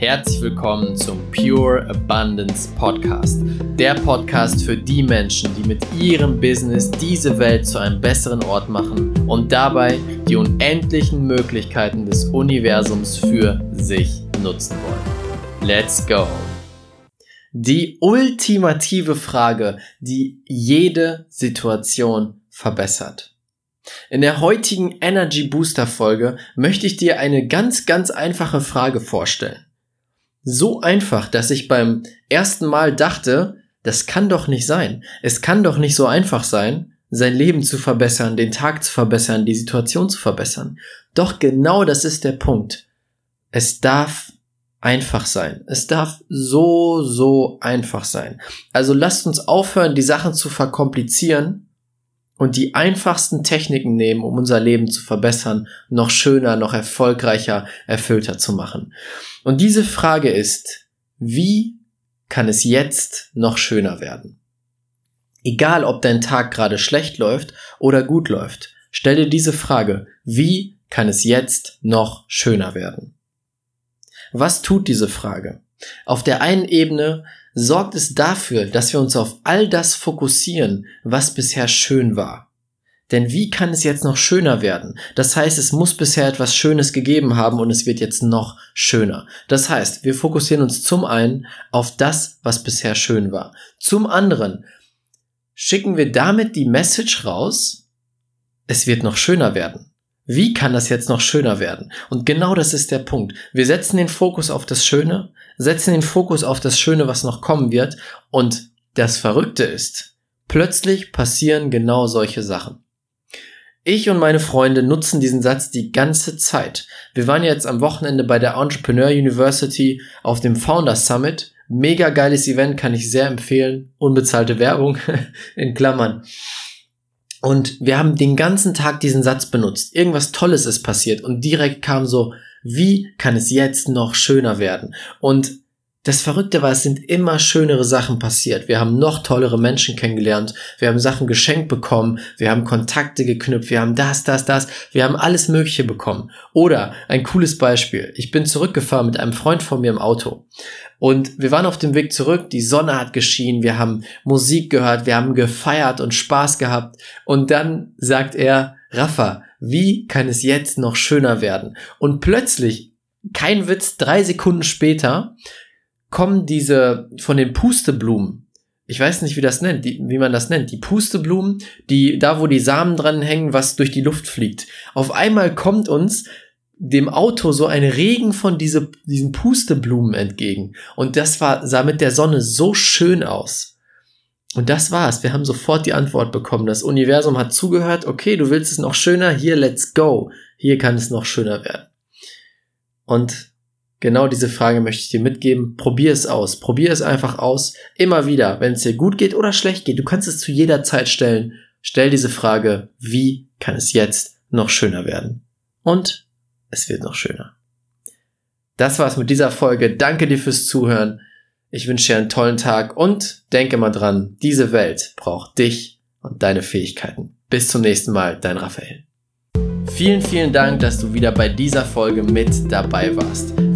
Herzlich willkommen zum Pure Abundance Podcast. Der Podcast für die Menschen, die mit ihrem Business diese Welt zu einem besseren Ort machen und dabei die unendlichen Möglichkeiten des Universums für sich nutzen wollen. Let's go! Die ultimative Frage, die jede Situation verbessert. In der heutigen Energy Booster Folge möchte ich dir eine ganz, ganz einfache Frage vorstellen so einfach, dass ich beim ersten Mal dachte, das kann doch nicht sein. Es kann doch nicht so einfach sein, sein Leben zu verbessern, den Tag zu verbessern, die Situation zu verbessern. Doch genau das ist der Punkt. Es darf einfach sein. Es darf so, so einfach sein. Also lasst uns aufhören, die Sachen zu verkomplizieren und die einfachsten Techniken nehmen, um unser Leben zu verbessern, noch schöner, noch erfolgreicher, erfüllter zu machen. Und diese Frage ist, wie kann es jetzt noch schöner werden? Egal, ob dein Tag gerade schlecht läuft oder gut läuft, stell dir diese Frage, wie kann es jetzt noch schöner werden? Was tut diese Frage? Auf der einen Ebene sorgt es dafür, dass wir uns auf all das fokussieren, was bisher schön war. Denn wie kann es jetzt noch schöner werden? Das heißt, es muss bisher etwas Schönes gegeben haben und es wird jetzt noch schöner. Das heißt, wir fokussieren uns zum einen auf das, was bisher schön war. Zum anderen schicken wir damit die Message raus, es wird noch schöner werden. Wie kann das jetzt noch schöner werden? Und genau das ist der Punkt. Wir setzen den Fokus auf das Schöne, setzen den Fokus auf das Schöne, was noch kommen wird. Und das Verrückte ist, plötzlich passieren genau solche Sachen. Ich und meine Freunde nutzen diesen Satz die ganze Zeit. Wir waren jetzt am Wochenende bei der Entrepreneur University auf dem Founders Summit. Mega geiles Event, kann ich sehr empfehlen. Unbezahlte Werbung in Klammern. Und wir haben den ganzen Tag diesen Satz benutzt. Irgendwas Tolles ist passiert und direkt kam so, wie kann es jetzt noch schöner werden? Und das Verrückte war, es sind immer schönere Sachen passiert. Wir haben noch tollere Menschen kennengelernt. Wir haben Sachen geschenkt bekommen. Wir haben Kontakte geknüpft. Wir haben das, das, das. Wir haben alles Mögliche bekommen. Oder ein cooles Beispiel. Ich bin zurückgefahren mit einem Freund von mir im Auto. Und wir waren auf dem Weg zurück. Die Sonne hat geschienen. Wir haben Musik gehört. Wir haben gefeiert und Spaß gehabt. Und dann sagt er, Rafa, wie kann es jetzt noch schöner werden? Und plötzlich, kein Witz, drei Sekunden später, kommen diese von den Pusteblumen. Ich weiß nicht, wie das nennt, die, wie man das nennt. Die Pusteblumen, die, da wo die Samen dran hängen, was durch die Luft fliegt. Auf einmal kommt uns dem Auto so ein Regen von diese, diesen Pusteblumen entgegen. Und das war, sah mit der Sonne so schön aus. Und das war's. Wir haben sofort die Antwort bekommen. Das Universum hat zugehört. Okay, du willst es noch schöner. Hier, let's go. Hier kann es noch schöner werden. Und Genau diese Frage möchte ich dir mitgeben. Probier es aus. Probier es einfach aus. Immer wieder, wenn es dir gut geht oder schlecht geht. Du kannst es zu jeder Zeit stellen. Stell diese Frage, wie kann es jetzt noch schöner werden? Und es wird noch schöner. Das war's mit dieser Folge. Danke dir fürs Zuhören. Ich wünsche dir einen tollen Tag und denke mal dran, diese Welt braucht dich und deine Fähigkeiten. Bis zum nächsten Mal, dein Raphael. Vielen, vielen Dank, dass du wieder bei dieser Folge mit dabei warst.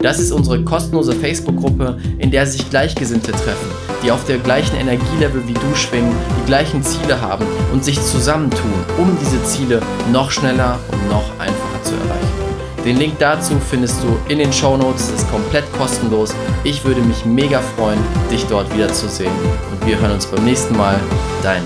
Das ist unsere kostenlose Facebook-Gruppe, in der sich Gleichgesinnte treffen, die auf der gleichen Energielevel wie du schwingen, die gleichen Ziele haben und sich zusammentun, um diese Ziele noch schneller und noch einfacher zu erreichen. Den Link dazu findest du in den Show Notes. Es ist komplett kostenlos. Ich würde mich mega freuen, dich dort wiederzusehen. Und wir hören uns beim nächsten Mal. Dein